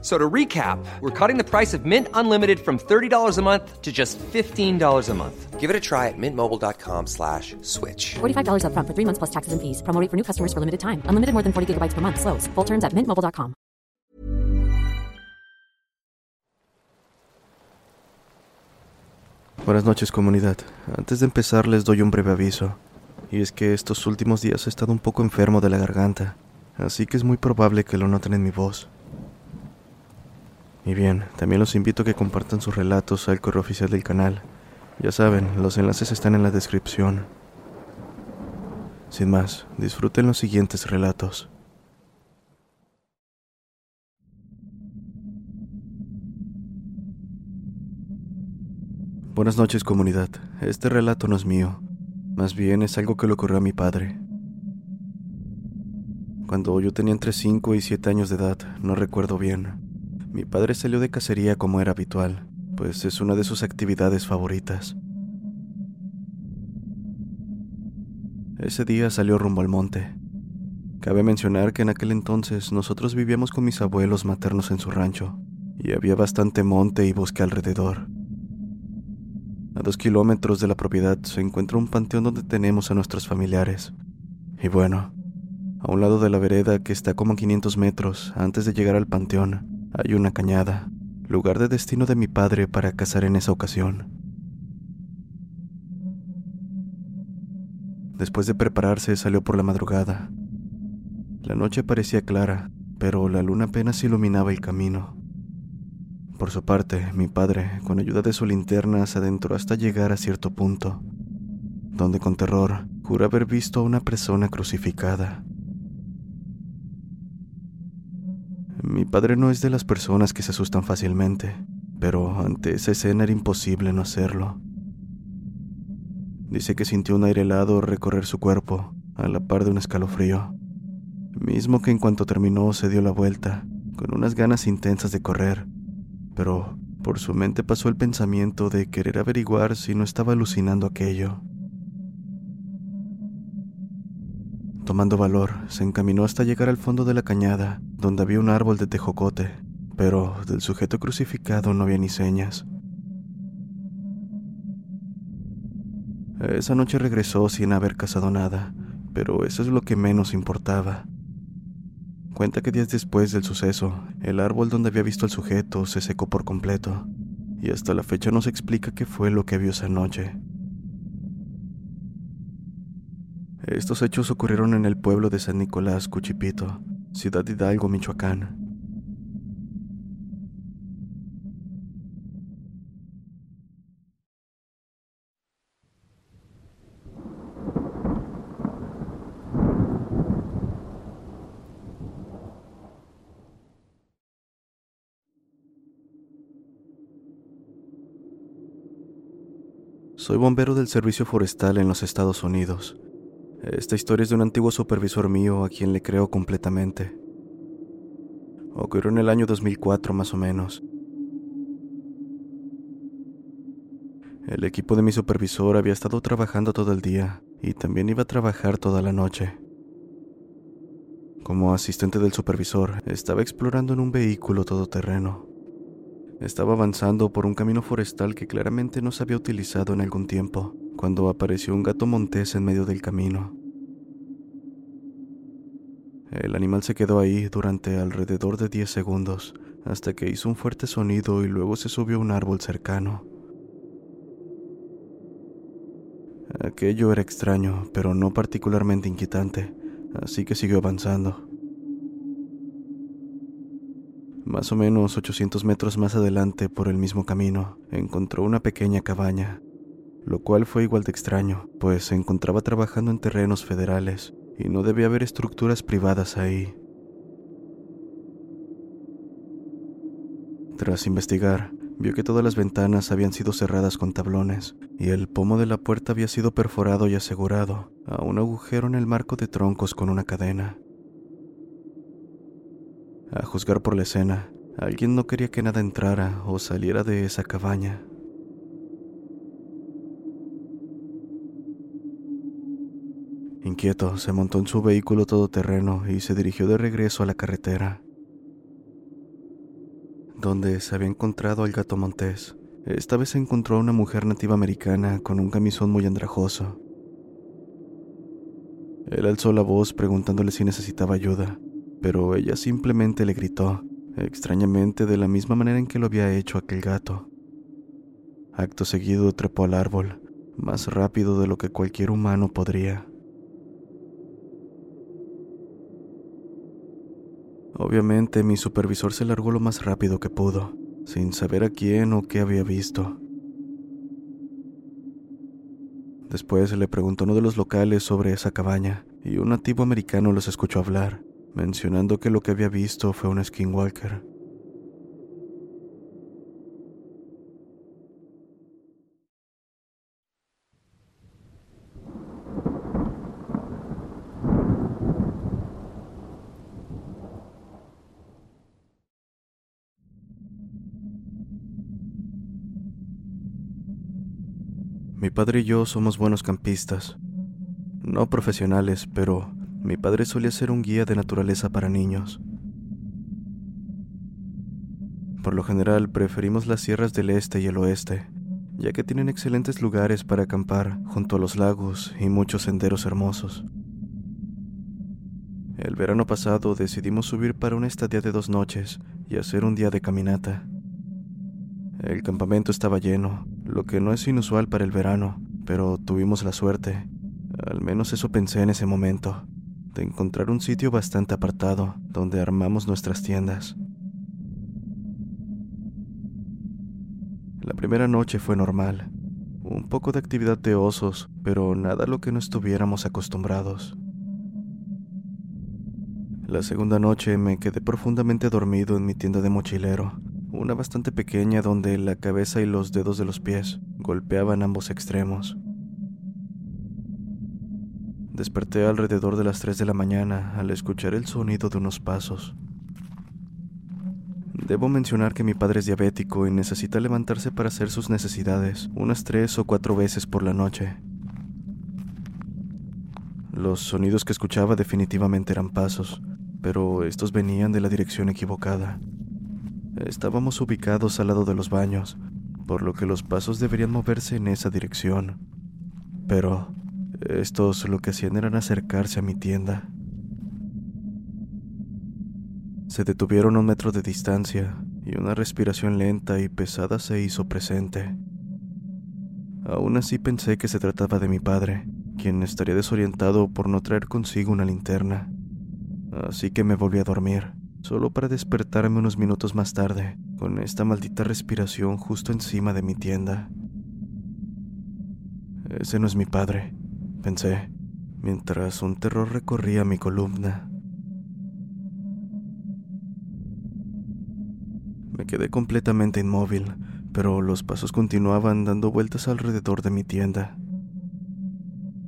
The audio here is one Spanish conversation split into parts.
So to recap, we're cutting the price of Mint Unlimited from $30 a month to just $15 a month. Give it a try at mintmobile.com slash switch. $45 upfront for three months plus taxes and fees. Promo rate for new customers for limited time. Unlimited more than 40 gigabytes per month. Slows. Full terms at mintmobile.com. Buenas noches comunidad. Antes de empezar les doy un breve aviso. Y es que estos últimos días he estado un poco enfermo de la garganta, así que es muy probable que lo noten en mi voz. Y bien, también los invito a que compartan sus relatos al correo oficial del canal. Ya saben, los enlaces están en la descripción. Sin más, disfruten los siguientes relatos. Buenas noches comunidad. Este relato no es mío. Más bien es algo que le ocurrió a mi padre. Cuando yo tenía entre 5 y 7 años de edad, no recuerdo bien, mi padre salió de cacería como era habitual, pues es una de sus actividades favoritas. Ese día salió rumbo al monte. Cabe mencionar que en aquel entonces nosotros vivíamos con mis abuelos maternos en su rancho, y había bastante monte y bosque alrededor. A dos kilómetros de la propiedad se encuentra un panteón donde tenemos a nuestros familiares. Y bueno, a un lado de la vereda que está como a 500 metros antes de llegar al panteón, hay una cañada, lugar de destino de mi padre para cazar en esa ocasión. Después de prepararse salió por la madrugada. La noche parecía clara, pero la luna apenas iluminaba el camino. Por su parte, mi padre, con ayuda de su linterna, se adentró hasta llegar a cierto punto, donde con terror juró haber visto a una persona crucificada. Mi padre no es de las personas que se asustan fácilmente, pero ante esa escena era imposible no hacerlo. Dice que sintió un aire helado recorrer su cuerpo, a la par de un escalofrío, mismo que en cuanto terminó se dio la vuelta, con unas ganas intensas de correr, pero por su mente pasó el pensamiento de querer averiguar si no estaba alucinando aquello. Tomando valor, se encaminó hasta llegar al fondo de la cañada, donde había un árbol de tejocote, pero del sujeto crucificado no había ni señas. Esa noche regresó sin haber cazado nada, pero eso es lo que menos importaba. Cuenta que días después del suceso, el árbol donde había visto al sujeto se secó por completo, y hasta la fecha no se explica qué fue lo que vio esa noche. Estos hechos ocurrieron en el pueblo de San Nicolás, Cuchipito, ciudad de Hidalgo, Michoacán. Soy bombero del Servicio Forestal en los Estados Unidos. Esta historia es de un antiguo supervisor mío a quien le creo completamente. Ocurrió en el año 2004 más o menos. El equipo de mi supervisor había estado trabajando todo el día y también iba a trabajar toda la noche. Como asistente del supervisor, estaba explorando en un vehículo todoterreno. Estaba avanzando por un camino forestal que claramente no se había utilizado en algún tiempo, cuando apareció un gato montés en medio del camino. El animal se quedó ahí durante alrededor de 10 segundos, hasta que hizo un fuerte sonido y luego se subió a un árbol cercano. Aquello era extraño, pero no particularmente inquietante, así que siguió avanzando. Más o menos 800 metros más adelante, por el mismo camino, encontró una pequeña cabaña, lo cual fue igual de extraño, pues se encontraba trabajando en terrenos federales y no debía haber estructuras privadas ahí. Tras investigar, vio que todas las ventanas habían sido cerradas con tablones y el pomo de la puerta había sido perforado y asegurado a un agujero en el marco de troncos con una cadena. A juzgar por la escena, alguien no quería que nada entrara o saliera de esa cabaña. Inquieto, se montó en su vehículo todoterreno y se dirigió de regreso a la carretera, donde se había encontrado al gato montés. Esta vez encontró a una mujer nativa americana con un camisón muy andrajoso. Él alzó la voz preguntándole si necesitaba ayuda, pero ella simplemente le gritó, extrañamente de la misma manera en que lo había hecho aquel gato. Acto seguido trepó al árbol, más rápido de lo que cualquier humano podría. Obviamente mi supervisor se largó lo más rápido que pudo, sin saber a quién o qué había visto. Después le preguntó a uno de los locales sobre esa cabaña, y un nativo americano los escuchó hablar, mencionando que lo que había visto fue un skinwalker. Mi padre y yo somos buenos campistas. No profesionales, pero mi padre solía ser un guía de naturaleza para niños. Por lo general preferimos las sierras del este y el oeste, ya que tienen excelentes lugares para acampar junto a los lagos y muchos senderos hermosos. El verano pasado decidimos subir para una estadía de dos noches y hacer un día de caminata. El campamento estaba lleno, lo que no es inusual para el verano, pero tuvimos la suerte, al menos eso pensé en ese momento, de encontrar un sitio bastante apartado donde armamos nuestras tiendas. La primera noche fue normal, un poco de actividad de osos, pero nada a lo que no estuviéramos acostumbrados. La segunda noche me quedé profundamente dormido en mi tienda de mochilero, bastante pequeña donde la cabeza y los dedos de los pies golpeaban ambos extremos. Desperté alrededor de las 3 de la mañana al escuchar el sonido de unos pasos. Debo mencionar que mi padre es diabético y necesita levantarse para hacer sus necesidades unas tres o cuatro veces por la noche. Los sonidos que escuchaba definitivamente eran pasos, pero estos venían de la dirección equivocada. Estábamos ubicados al lado de los baños, por lo que los pasos deberían moverse en esa dirección. Pero estos lo que hacían eran acercarse a mi tienda. Se detuvieron a un metro de distancia y una respiración lenta y pesada se hizo presente. Aún así pensé que se trataba de mi padre, quien estaría desorientado por no traer consigo una linterna. Así que me volví a dormir solo para despertarme unos minutos más tarde, con esta maldita respiración justo encima de mi tienda. Ese no es mi padre, pensé, mientras un terror recorría mi columna. Me quedé completamente inmóvil, pero los pasos continuaban dando vueltas alrededor de mi tienda.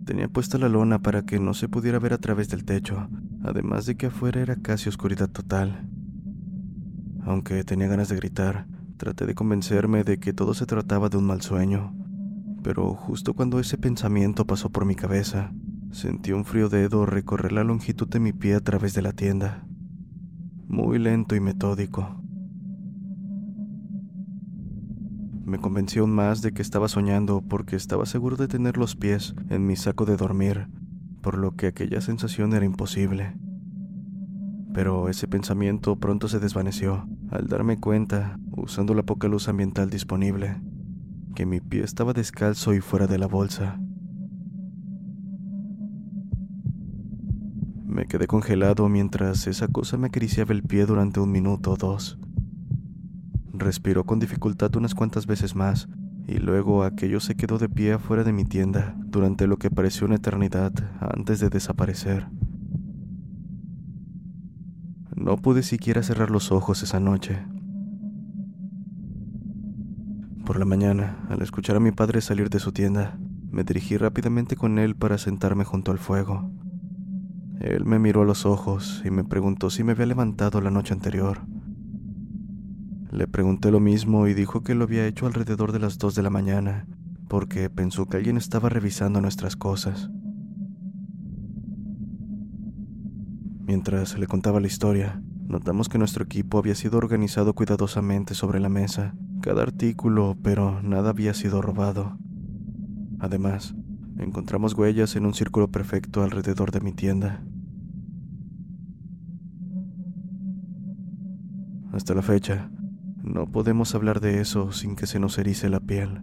Tenía puesta la lona para que no se pudiera ver a través del techo, además de que afuera era casi oscuridad total. Aunque tenía ganas de gritar, traté de convencerme de que todo se trataba de un mal sueño. Pero justo cuando ese pensamiento pasó por mi cabeza, sentí un frío dedo recorrer la longitud de mi pie a través de la tienda. Muy lento y metódico. Me convenció aún más de que estaba soñando porque estaba seguro de tener los pies en mi saco de dormir por lo que aquella sensación era imposible. Pero ese pensamiento pronto se desvaneció al darme cuenta, usando la poca luz ambiental disponible, que mi pie estaba descalzo y fuera de la bolsa. Me quedé congelado mientras esa cosa me acariciaba el pie durante un minuto o dos. Respiró con dificultad unas cuantas veces más y luego aquello se quedó de pie afuera de mi tienda durante lo que pareció una eternidad antes de desaparecer. No pude siquiera cerrar los ojos esa noche. Por la mañana, al escuchar a mi padre salir de su tienda, me dirigí rápidamente con él para sentarme junto al fuego. Él me miró a los ojos y me preguntó si me había levantado la noche anterior. Le pregunté lo mismo y dijo que lo había hecho alrededor de las dos de la mañana, porque pensó que alguien estaba revisando nuestras cosas. Mientras le contaba la historia, notamos que nuestro equipo había sido organizado cuidadosamente sobre la mesa, cada artículo, pero nada había sido robado. Además, encontramos huellas en un círculo perfecto alrededor de mi tienda. Hasta la fecha, no podemos hablar de eso sin que se nos erice la piel.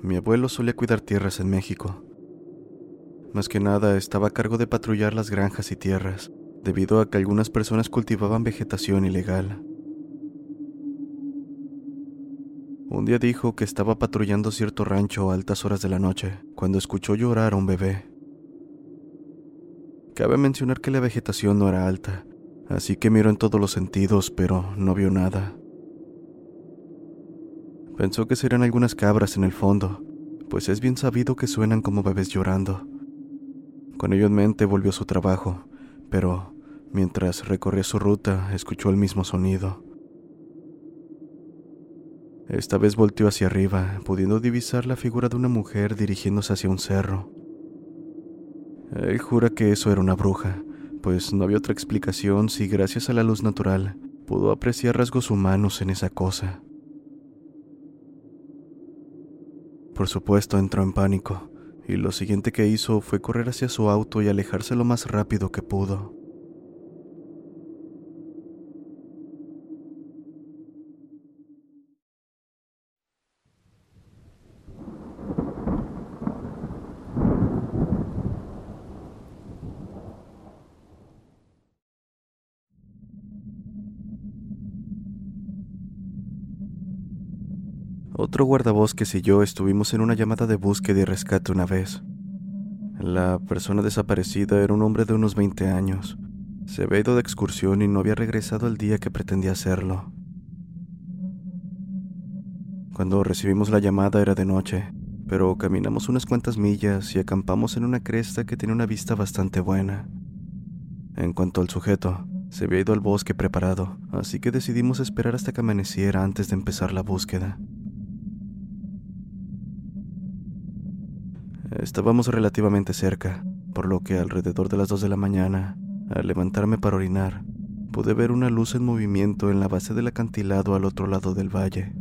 Mi abuelo solía cuidar tierras en México. Más que nada estaba a cargo de patrullar las granjas y tierras, debido a que algunas personas cultivaban vegetación ilegal. Un día dijo que estaba patrullando cierto rancho a altas horas de la noche, cuando escuchó llorar a un bebé. Cabe mencionar que la vegetación no era alta, así que miró en todos los sentidos, pero no vio nada. Pensó que serían algunas cabras en el fondo, pues es bien sabido que suenan como bebés llorando. Con ello en mente volvió a su trabajo, pero mientras recorría su ruta escuchó el mismo sonido. Esta vez volteó hacia arriba, pudiendo divisar la figura de una mujer dirigiéndose hacia un cerro. Él jura que eso era una bruja, pues no había otra explicación si gracias a la luz natural pudo apreciar rasgos humanos en esa cosa. Por supuesto entró en pánico, y lo siguiente que hizo fue correr hacia su auto y alejarse lo más rápido que pudo. Otro guardabosques y yo estuvimos en una llamada de búsqueda y rescate una vez. La persona desaparecida era un hombre de unos 20 años. Se había ido de excursión y no había regresado el día que pretendía hacerlo. Cuando recibimos la llamada era de noche, pero caminamos unas cuantas millas y acampamos en una cresta que tenía una vista bastante buena. En cuanto al sujeto, se había ido al bosque preparado, así que decidimos esperar hasta que amaneciera antes de empezar la búsqueda. Estábamos relativamente cerca, por lo que alrededor de las dos de la mañana, al levantarme para orinar, pude ver una luz en movimiento en la base del acantilado al otro lado del valle.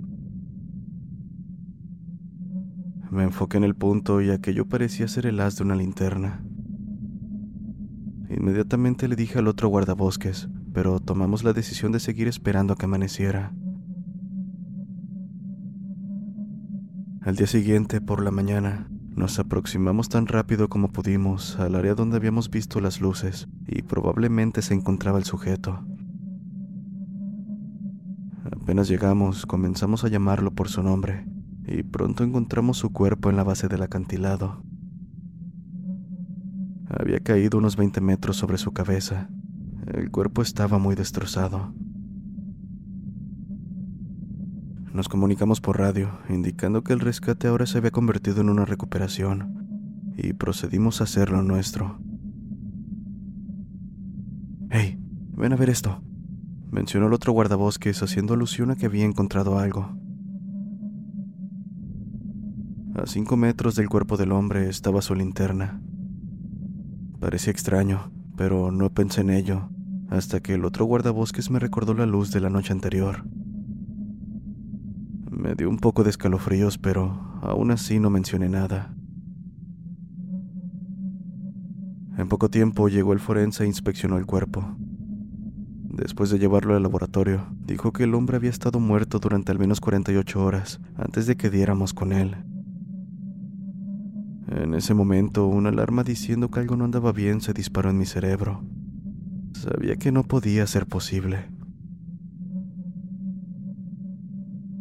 Me enfoqué en el punto y aquello parecía ser el haz de una linterna. Inmediatamente le dije al otro guardabosques, pero tomamos la decisión de seguir esperando a que amaneciera. Al día siguiente, por la mañana, nos aproximamos tan rápido como pudimos al área donde habíamos visto las luces y probablemente se encontraba el sujeto. Apenas llegamos, comenzamos a llamarlo por su nombre y pronto encontramos su cuerpo en la base del acantilado. Había caído unos 20 metros sobre su cabeza. El cuerpo estaba muy destrozado. Nos comunicamos por radio, indicando que el rescate ahora se había convertido en una recuperación, y procedimos a hacer lo nuestro. ¡Hey! Ven a ver esto, mencionó el otro guardabosques haciendo alusión a que había encontrado algo. A cinco metros del cuerpo del hombre estaba su linterna. Parecía extraño, pero no pensé en ello hasta que el otro guardabosques me recordó la luz de la noche anterior. Me dio un poco de escalofríos, pero aún así no mencioné nada. En poco tiempo llegó el forense e inspeccionó el cuerpo. Después de llevarlo al laboratorio, dijo que el hombre había estado muerto durante al menos 48 horas antes de que diéramos con él. En ese momento, una alarma diciendo que algo no andaba bien se disparó en mi cerebro. Sabía que no podía ser posible.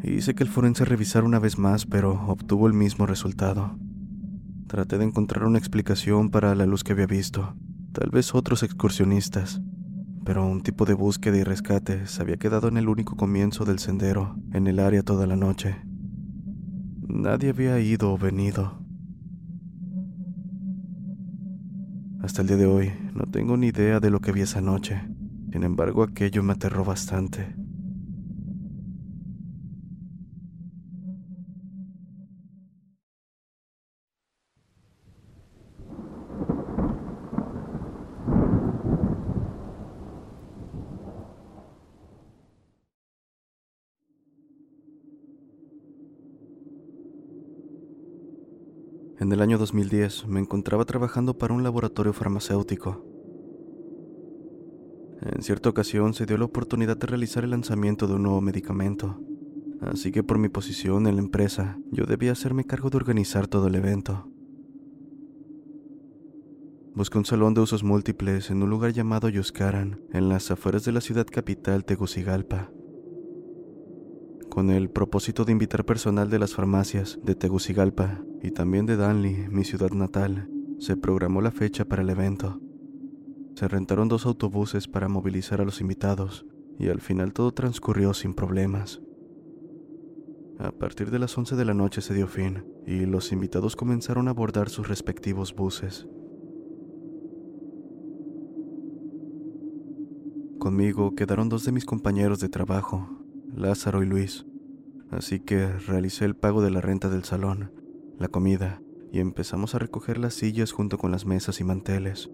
Hice que el forense revisara una vez más, pero obtuvo el mismo resultado. Traté de encontrar una explicación para la luz que había visto, tal vez otros excursionistas, pero un tipo de búsqueda y rescate se había quedado en el único comienzo del sendero, en el área toda la noche. Nadie había ido o venido. Hasta el día de hoy no tengo ni idea de lo que vi esa noche. Sin embargo, aquello me aterró bastante. En el año 2010 me encontraba trabajando para un laboratorio farmacéutico. En cierta ocasión se dio la oportunidad de realizar el lanzamiento de un nuevo medicamento, así que por mi posición en la empresa yo debía hacerme cargo de organizar todo el evento. Busqué un salón de usos múltiples en un lugar llamado Yuscaran, en las afueras de la ciudad capital Tegucigalpa con el propósito de invitar personal de las farmacias de Tegucigalpa y también de Danley, mi ciudad natal, se programó la fecha para el evento. Se rentaron dos autobuses para movilizar a los invitados y al final todo transcurrió sin problemas. A partir de las 11 de la noche se dio fin y los invitados comenzaron a abordar sus respectivos buses. Conmigo quedaron dos de mis compañeros de trabajo, Lázaro y Luis, así que realicé el pago de la renta del salón, la comida, y empezamos a recoger las sillas junto con las mesas y manteles.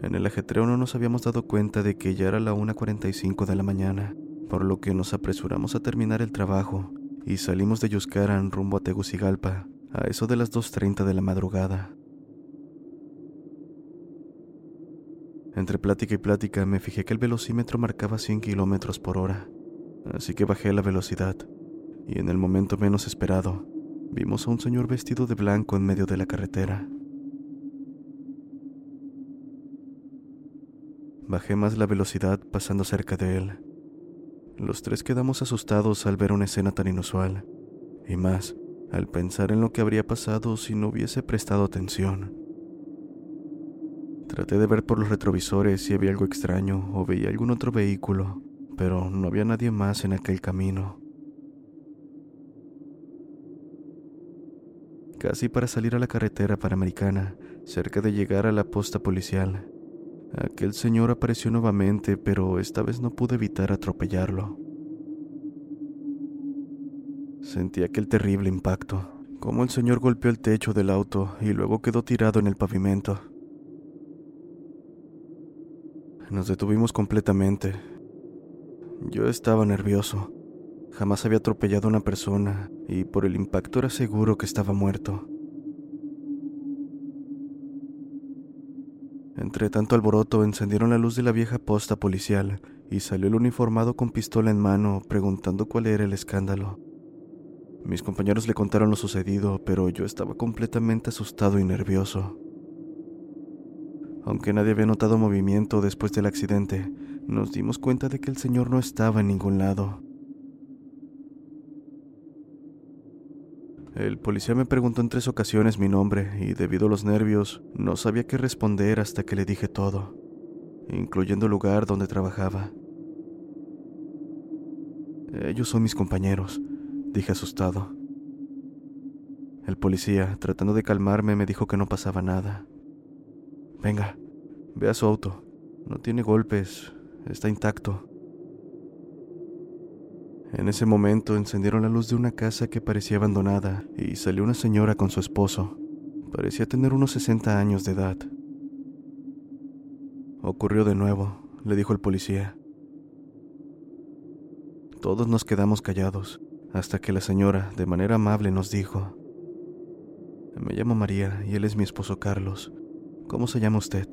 En el ajetreo no nos habíamos dado cuenta de que ya era la 1.45 de la mañana, por lo que nos apresuramos a terminar el trabajo y salimos de Yuscaran rumbo a Tegucigalpa a eso de las 2.30 de la madrugada. Entre plática y plática me fijé que el velocímetro marcaba 100 kilómetros por hora, así que bajé la velocidad, y en el momento menos esperado, vimos a un señor vestido de blanco en medio de la carretera. Bajé más la velocidad pasando cerca de él. Los tres quedamos asustados al ver una escena tan inusual, y más al pensar en lo que habría pasado si no hubiese prestado atención. Traté de ver por los retrovisores si había algo extraño o veía algún otro vehículo, pero no había nadie más en aquel camino. Casi para salir a la carretera panamericana, cerca de llegar a la posta policial, aquel señor apareció nuevamente, pero esta vez no pude evitar atropellarlo. Sentí aquel terrible impacto, como el señor golpeó el techo del auto y luego quedó tirado en el pavimento. Nos detuvimos completamente. Yo estaba nervioso. Jamás había atropellado a una persona y por el impacto era seguro que estaba muerto. En Entre tanto alboroto encendieron la luz de la vieja posta policial y salió el uniformado con pistola en mano preguntando cuál era el escándalo. Mis compañeros le contaron lo sucedido, pero yo estaba completamente asustado y nervioso. Aunque nadie había notado movimiento después del accidente, nos dimos cuenta de que el señor no estaba en ningún lado. El policía me preguntó en tres ocasiones mi nombre y debido a los nervios no sabía qué responder hasta que le dije todo, incluyendo el lugar donde trabajaba. Ellos son mis compañeros, dije asustado. El policía, tratando de calmarme, me dijo que no pasaba nada. Venga, ve a su auto. No tiene golpes, está intacto. En ese momento encendieron la luz de una casa que parecía abandonada y salió una señora con su esposo. Parecía tener unos 60 años de edad. Ocurrió de nuevo, le dijo el policía. Todos nos quedamos callados, hasta que la señora, de manera amable, nos dijo, Me llamo María y él es mi esposo Carlos. ¿Cómo se llama usted?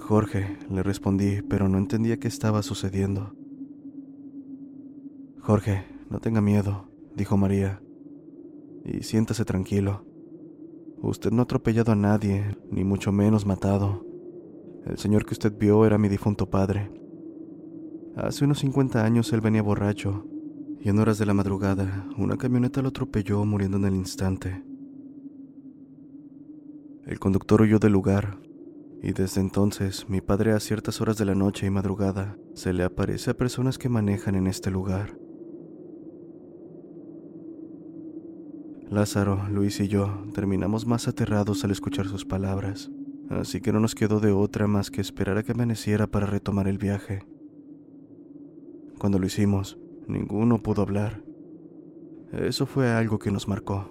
Jorge, le respondí, pero no entendía qué estaba sucediendo. Jorge, no tenga miedo, dijo María, y siéntase tranquilo. Usted no ha atropellado a nadie, ni mucho menos matado. El señor que usted vio era mi difunto padre. Hace unos 50 años él venía borracho, y en horas de la madrugada una camioneta lo atropelló muriendo en el instante. El conductor huyó del lugar, y desde entonces mi padre a ciertas horas de la noche y madrugada se le aparece a personas que manejan en este lugar. Lázaro, Luis y yo terminamos más aterrados al escuchar sus palabras, así que no nos quedó de otra más que esperar a que amaneciera para retomar el viaje. Cuando lo hicimos, ninguno pudo hablar. Eso fue algo que nos marcó.